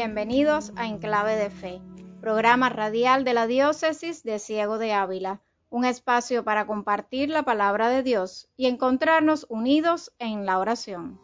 Bienvenidos a Enclave de Fe, programa radial de la Diócesis de Ciego de Ávila, un espacio para compartir la palabra de Dios y encontrarnos unidos en la oración.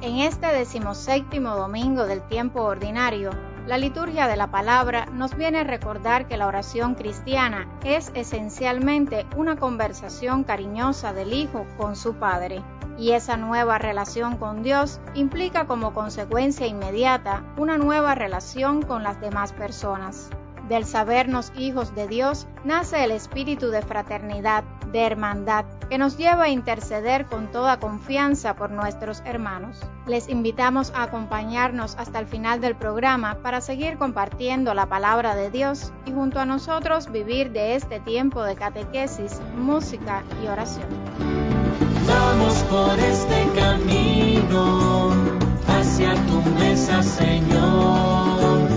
En este decimoséptimo domingo del tiempo ordinario, la liturgia de la palabra nos viene a recordar que la oración cristiana es esencialmente una conversación cariñosa del Hijo con su Padre, y esa nueva relación con Dios implica como consecuencia inmediata una nueva relación con las demás personas. Del sabernos hijos de Dios nace el espíritu de fraternidad, de hermandad, que nos lleva a interceder con toda confianza por nuestros hermanos. Les invitamos a acompañarnos hasta el final del programa para seguir compartiendo la palabra de Dios y junto a nosotros vivir de este tiempo de catequesis, música y oración. Por este camino hacia tu mesa, Señor,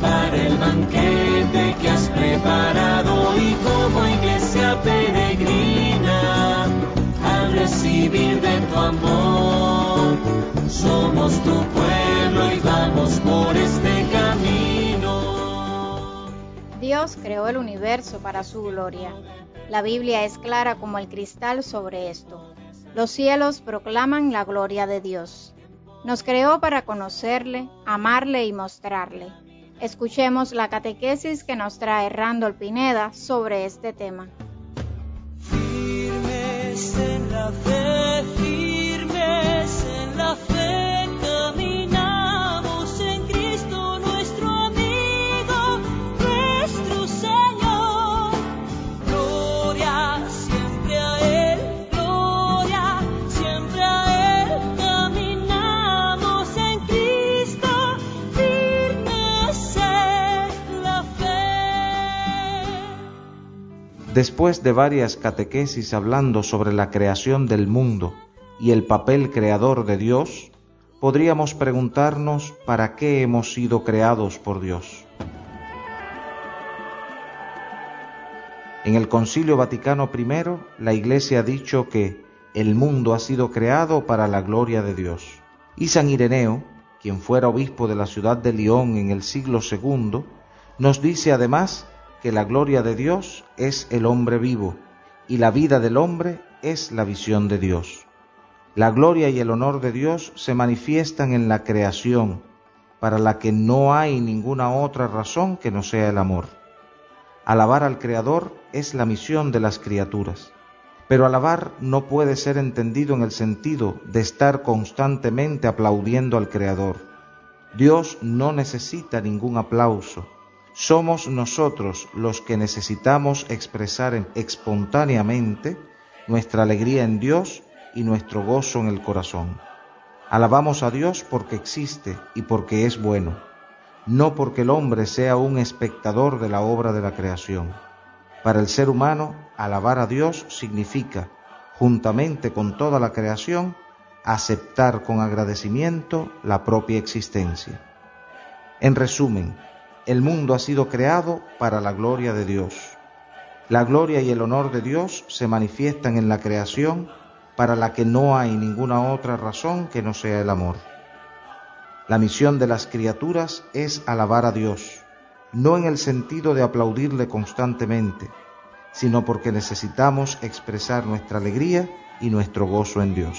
para el banquete que has preparado y como iglesia peregrina al recibir de tu amor. Somos tu pueblo y vamos por este camino. Dios creó el universo para su gloria. La Biblia es clara como el cristal sobre esto. Los cielos proclaman la gloria de Dios. Nos creó para conocerle, amarle y mostrarle. Escuchemos la catequesis que nos trae Randall Pineda sobre este tema. Firmes en la fe, Después de varias catequesis hablando sobre la creación del mundo y el papel creador de Dios, podríamos preguntarnos para qué hemos sido creados por Dios. En el Concilio Vaticano I, la Iglesia ha dicho que el mundo ha sido creado para la gloria de Dios. Y San Ireneo, quien fuera obispo de la ciudad de León en el siglo II, nos dice además que la gloria de Dios es el hombre vivo y la vida del hombre es la visión de Dios. La gloria y el honor de Dios se manifiestan en la creación, para la que no hay ninguna otra razón que no sea el amor. Alabar al Creador es la misión de las criaturas, pero alabar no puede ser entendido en el sentido de estar constantemente aplaudiendo al Creador. Dios no necesita ningún aplauso, somos nosotros los que necesitamos expresar espontáneamente nuestra alegría en Dios y nuestro gozo en el corazón. Alabamos a Dios porque existe y porque es bueno, no porque el hombre sea un espectador de la obra de la creación. Para el ser humano, alabar a Dios significa, juntamente con toda la creación, aceptar con agradecimiento la propia existencia. En resumen, el mundo ha sido creado para la gloria de Dios. La gloria y el honor de Dios se manifiestan en la creación para la que no hay ninguna otra razón que no sea el amor. La misión de las criaturas es alabar a Dios, no en el sentido de aplaudirle constantemente, sino porque necesitamos expresar nuestra alegría y nuestro gozo en Dios.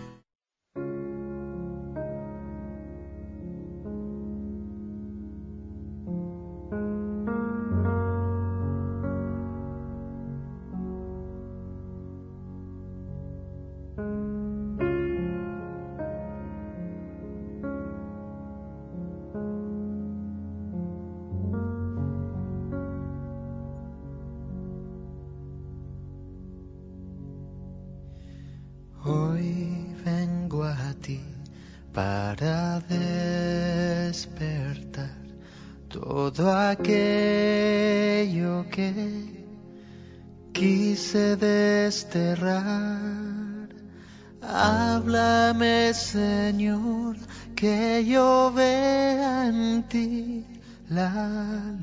Vea en ti la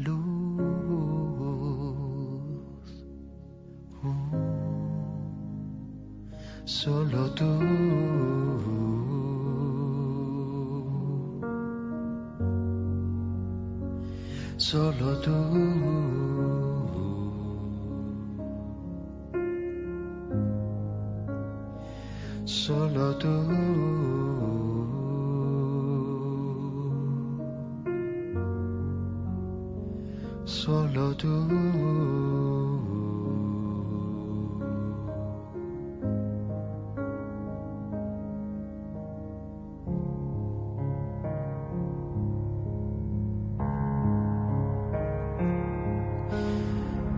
luz. solo tú. Solo tú. Solo tú. Solo tú.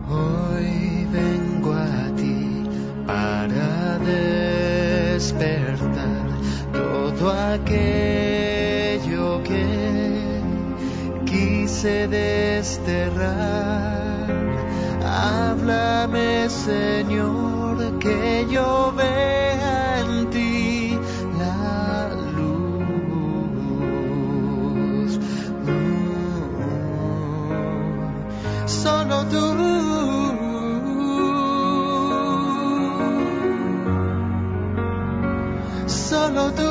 Hoy vengo a ti para despertar todo aquello quise desterrar. Háblame, Señor, que yo vea en ti la luz. Mm. Solo tú. Solo tú.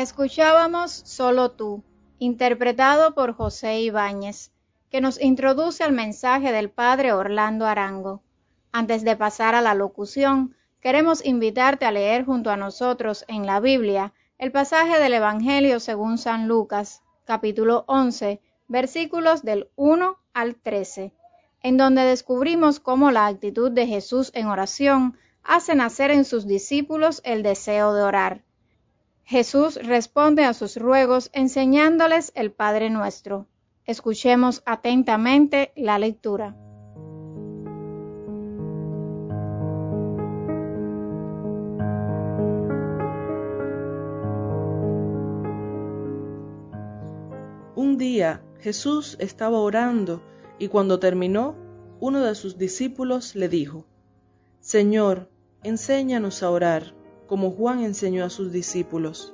Escuchábamos Solo tú, interpretado por José Ibáñez, que nos introduce al mensaje del Padre Orlando Arango. Antes de pasar a la locución, queremos invitarte a leer junto a nosotros en la Biblia el pasaje del Evangelio según San Lucas, capítulo 11, versículos del 1 al 13, en donde descubrimos cómo la actitud de Jesús en oración hace nacer en sus discípulos el deseo de orar. Jesús responde a sus ruegos enseñándoles el Padre Nuestro. Escuchemos atentamente la lectura. Un día Jesús estaba orando y cuando terminó, uno de sus discípulos le dijo, Señor, enséñanos a orar, como Juan enseñó a sus discípulos.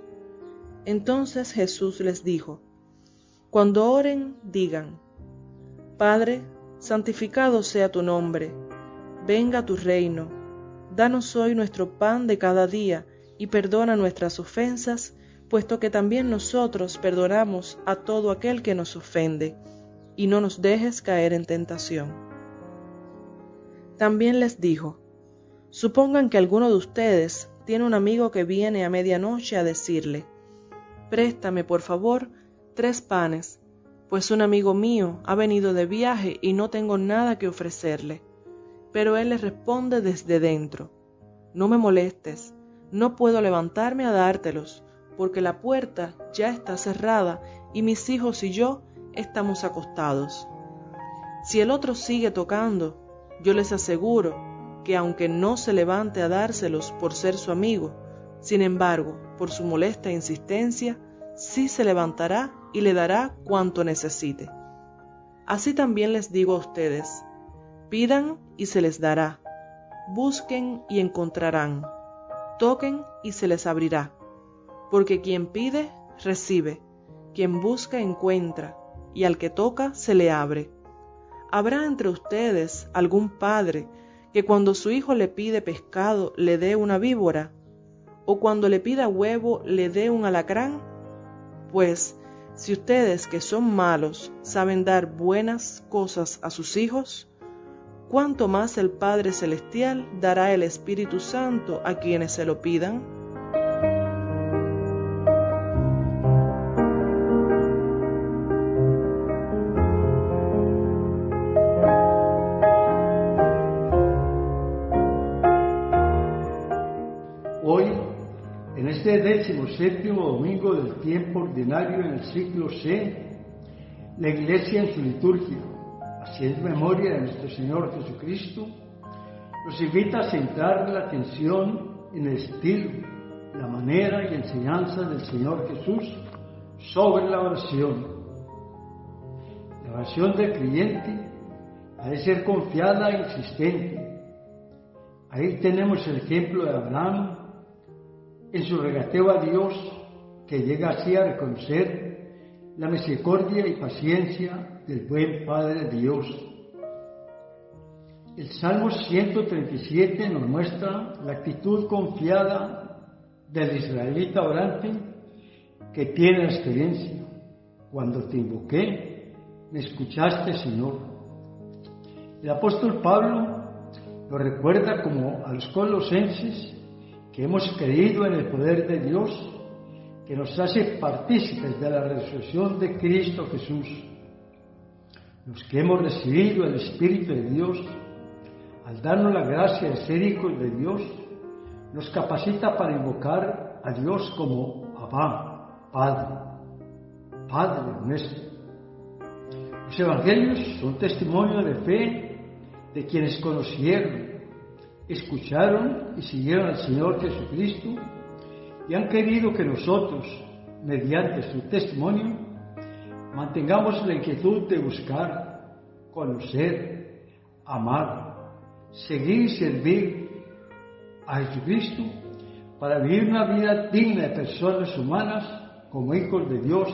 Entonces Jesús les dijo, Cuando oren, digan, Padre, santificado sea tu nombre, venga tu reino, danos hoy nuestro pan de cada día y perdona nuestras ofensas, puesto que también nosotros perdonamos a todo aquel que nos ofende, y no nos dejes caer en tentación. También les dijo, Supongan que alguno de ustedes tiene un amigo que viene a medianoche a decirle, Préstame, por favor, tres panes, pues un amigo mío ha venido de viaje y no tengo nada que ofrecerle. Pero él le responde desde dentro, No me molestes, no puedo levantarme a dártelos, porque la puerta ya está cerrada y mis hijos y yo estamos acostados. Si el otro sigue tocando, yo les aseguro que aunque no se levante a dárselos por ser su amigo, sin embargo, por su molesta insistencia, sí se levantará y le dará cuanto necesite. Así también les digo a ustedes, pidan y se les dará, busquen y encontrarán, toquen y se les abrirá, porque quien pide, recibe, quien busca encuentra, y al que toca se le abre. ¿Habrá entre ustedes algún padre que cuando su hijo le pide pescado le dé una víbora? ¿O cuando le pida huevo le dé un alacrán? Pues, si ustedes que son malos saben dar buenas cosas a sus hijos, ¿cuánto más el Padre Celestial dará el Espíritu Santo a quienes se lo pidan? Séptimo domingo del tiempo ordinario en el ciclo C, la Iglesia en su liturgia, haciendo memoria de nuestro Señor Jesucristo, nos invita a centrar la atención en el estilo, la manera y enseñanza del Señor Jesús sobre la oración. La oración del creyente ha de ser confiada e insistente. Ahí tenemos el ejemplo de Abraham en su regateo a Dios, que llega así a reconocer la misericordia y paciencia del buen Padre Dios. El Salmo 137 nos muestra la actitud confiada del israelita orante que tiene la experiencia. Cuando te invoqué, me escuchaste, Señor. El apóstol Pablo lo recuerda como a los colosenses que hemos creído en el poder de Dios, que nos hace partícipes de la resurrección de Cristo Jesús. Los que hemos recibido el Espíritu de Dios, al darnos la gracia de ser hijos de Dios, nos capacita para invocar a Dios como Abba, Padre, Padre nuestro. Los evangelios son testimonio de fe de quienes conocieron, escucharon y siguieron al Señor Jesucristo y han querido que nosotros, mediante su testimonio, mantengamos la inquietud de buscar, conocer, amar, seguir y servir a Jesucristo para vivir una vida digna de personas humanas como hijos de Dios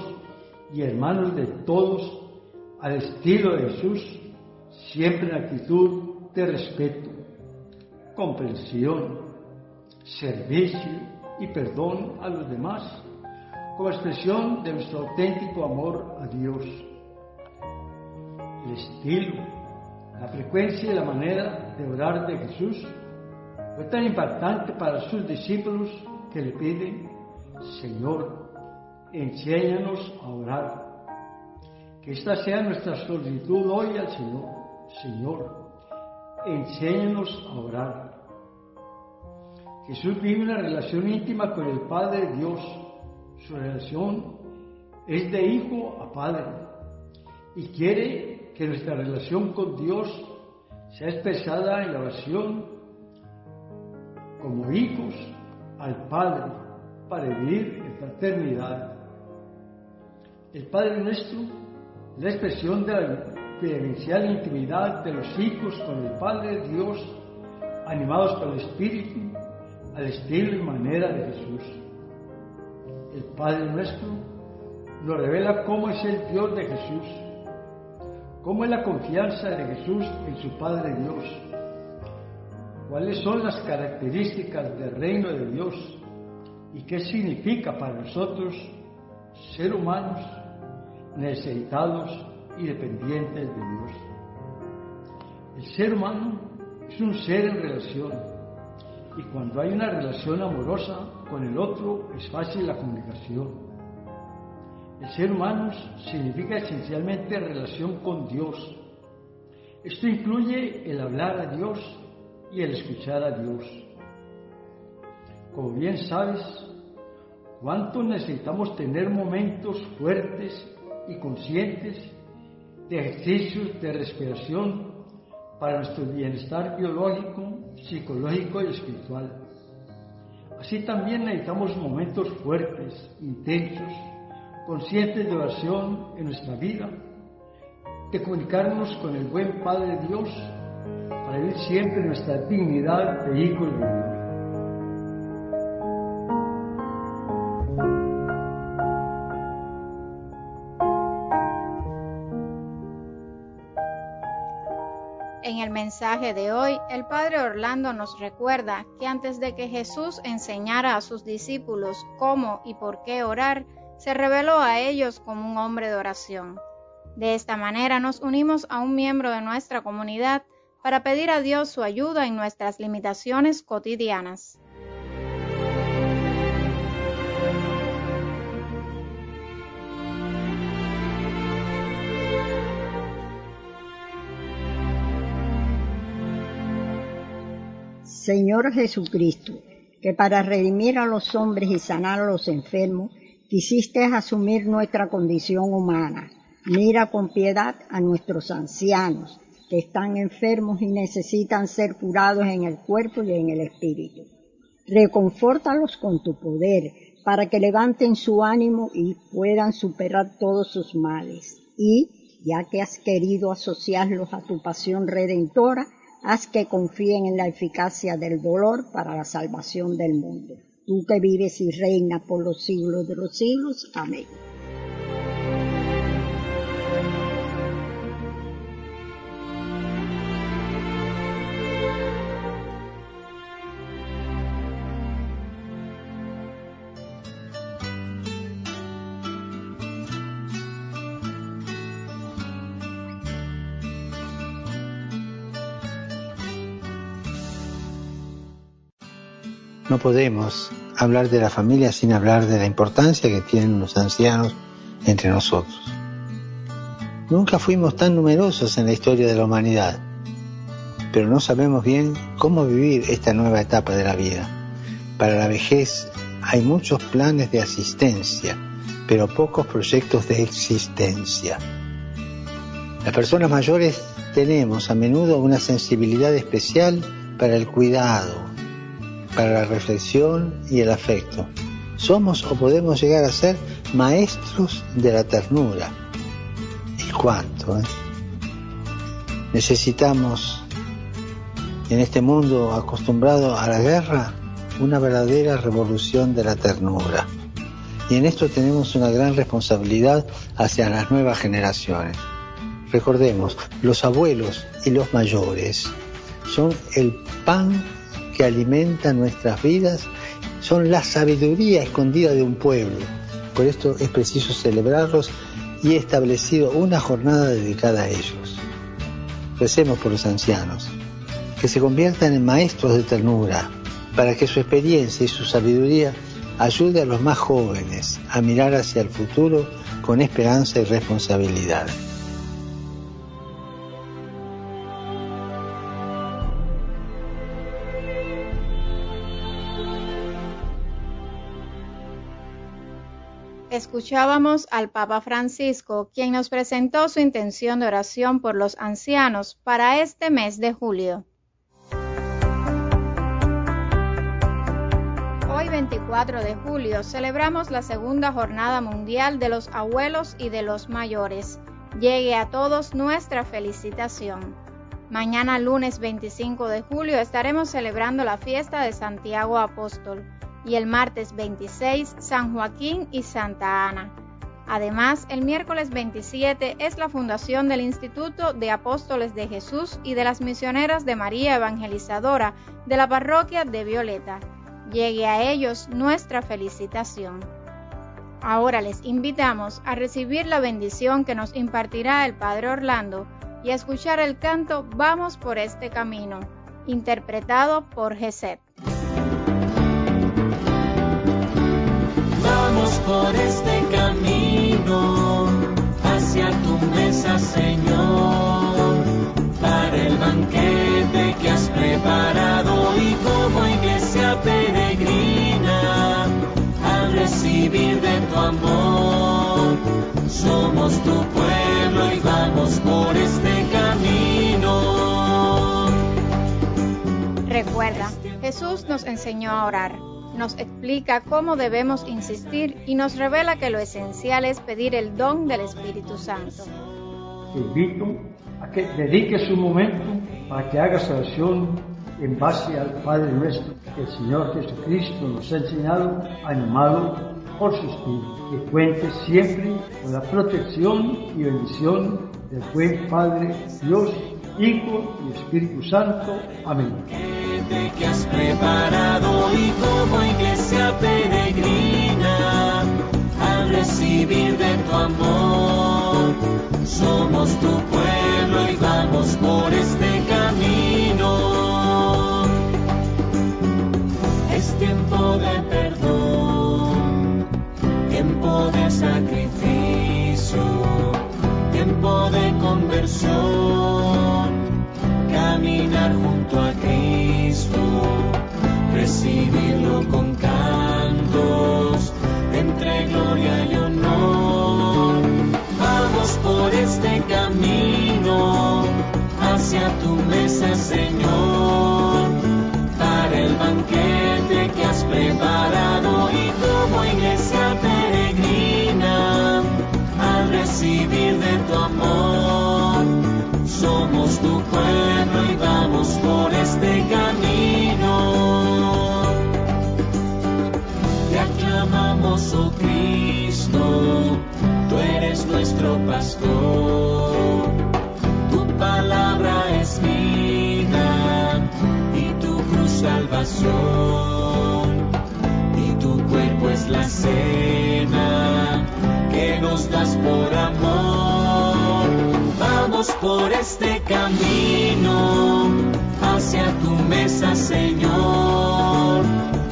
y hermanos de todos al estilo de Jesús, siempre en actitud de respeto, comprensión, servicio y perdón a los demás, como expresión de nuestro auténtico amor a Dios. El estilo, la frecuencia y la manera de orar de Jesús fue tan impactante para sus discípulos que le piden, Señor, enséñanos a orar. Que esta sea nuestra solicitud hoy al Señor. Señor, enséñanos a orar. Jesús vive una relación íntima con el Padre Dios. Su relación es de hijo a padre y quiere que nuestra relación con Dios sea expresada en la oración como hijos al Padre para vivir en fraternidad. El Padre nuestro es la expresión de la vivencial intimidad de los hijos con el Padre Dios, animados por el Espíritu, al estilo y manera de Jesús. El Padre nuestro nos revela cómo es el Dios de Jesús, cómo es la confianza de Jesús en su Padre Dios, cuáles son las características del reino de Dios y qué significa para nosotros ser humanos necesitados y dependientes de Dios. El ser humano es un ser en relación y cuando hay una relación amorosa con el otro es fácil la comunicación. El ser humano significa esencialmente relación con Dios. Esto incluye el hablar a Dios y el escuchar a Dios. Como bien sabes, cuánto necesitamos tener momentos fuertes y conscientes de ejercicios de respiración para nuestro bienestar biológico, psicológico y espiritual. Así también necesitamos momentos fuertes, intensos, conscientes de oración en nuestra vida, de comunicarnos con el buen Padre Dios para vivir siempre nuestra dignidad de hijos de mensaje de hoy, el Padre Orlando nos recuerda que antes de que Jesús enseñara a sus discípulos cómo y por qué orar, se reveló a ellos como un hombre de oración. De esta manera nos unimos a un miembro de nuestra comunidad para pedir a Dios su ayuda en nuestras limitaciones cotidianas. Señor Jesucristo, que para redimir a los hombres y sanar a los enfermos, quisiste asumir nuestra condición humana. Mira con piedad a nuestros ancianos, que están enfermos y necesitan ser curados en el cuerpo y en el espíritu. Reconfórtalos con tu poder, para que levanten su ánimo y puedan superar todos sus males. Y, ya que has querido asociarlos a tu pasión redentora, haz que confíen en la eficacia del dolor para la salvación del mundo. Tú que vives y reinas por los siglos de los siglos. Amén. No podemos hablar de la familia sin hablar de la importancia que tienen los ancianos entre nosotros. Nunca fuimos tan numerosos en la historia de la humanidad, pero no sabemos bien cómo vivir esta nueva etapa de la vida. Para la vejez hay muchos planes de asistencia, pero pocos proyectos de existencia. Las personas mayores tenemos a menudo una sensibilidad especial para el cuidado, para la reflexión y el afecto. Somos o podemos llegar a ser maestros de la ternura. ¿Y cuánto? eh? Necesitamos, en este mundo acostumbrado a la guerra, una verdadera revolución de la ternura. Y en esto tenemos una gran responsabilidad hacia las nuevas generaciones. Recordemos, los abuelos y los mayores son el pan que alimenta nuestras vidas, son la sabiduría escondida de un pueblo. Por esto es preciso celebrarlos y he establecido una jornada dedicada a ellos. Recemos por los ancianos, que se conviertan en maestros de ternura, para que su experiencia y su sabiduría ayude a los más jóvenes a mirar hacia el futuro con esperanza y responsabilidad. Escuchábamos al Papa Francisco, quien nos presentó su intención de oración por los ancianos para este mes de julio. Hoy 24 de julio celebramos la segunda jornada mundial de los abuelos y de los mayores. Llegue a todos nuestra felicitación. Mañana lunes 25 de julio estaremos celebrando la fiesta de Santiago Apóstol y el martes 26 San Joaquín y Santa Ana. Además, el miércoles 27 es la fundación del Instituto de Apóstoles de Jesús y de las Misioneras de María Evangelizadora de la parroquia de Violeta. Llegue a ellos nuestra felicitación. Ahora les invitamos a recibir la bendición que nos impartirá el Padre Orlando y a escuchar el canto Vamos por este camino, interpretado por Geset. Por este camino hacia tu mesa, Señor, para el banquete que has preparado y como iglesia peregrina, al recibir de tu amor, somos tu pueblo y vamos por este camino. Recuerda, Jesús nos enseñó a orar, nos explica cómo debemos insistir y nos revela que lo esencial es pedir el don del Espíritu Santo. Te invito a que dediques un momento para que hagas oración en base al Padre nuestro que el Señor Jesucristo nos ha enseñado, animado por su Espíritu. Que cuentes siempre con la protección y bendición del buen Padre Dios Hijo y Espíritu Santo. Amén. que has preparado y como iglesia peregrina al recibir de tu amor somos tu pueblo y vamos por este camino es tiempo de perdón tiempo de sacrificio tiempo de conversión caminar junto a Cristo, recibirlo con cantos, entre gloria y honor. Vamos por este camino hacia tu mesa, Señor, para el banquete que has preparado y como iglesia peregrina, al recibir de tu amor, somos tu pueblo por este camino. Te aclamamos, oh Cristo, tú eres nuestro pastor. Tu palabra es vida y tu cruz salvación. Y tu cuerpo es la cena que nos das por amor. Vamos por este camino Hágase a tu mesa, Señor,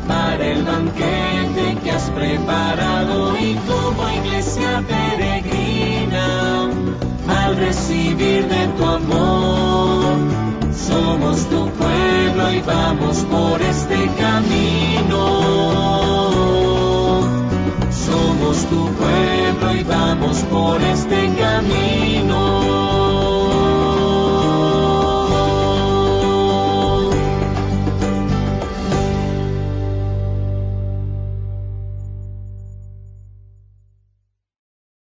para el banquete que has preparado y como iglesia peregrina, al recibir de tu amor, somos tu pueblo y vamos por este camino. Somos tu pueblo y vamos por este camino.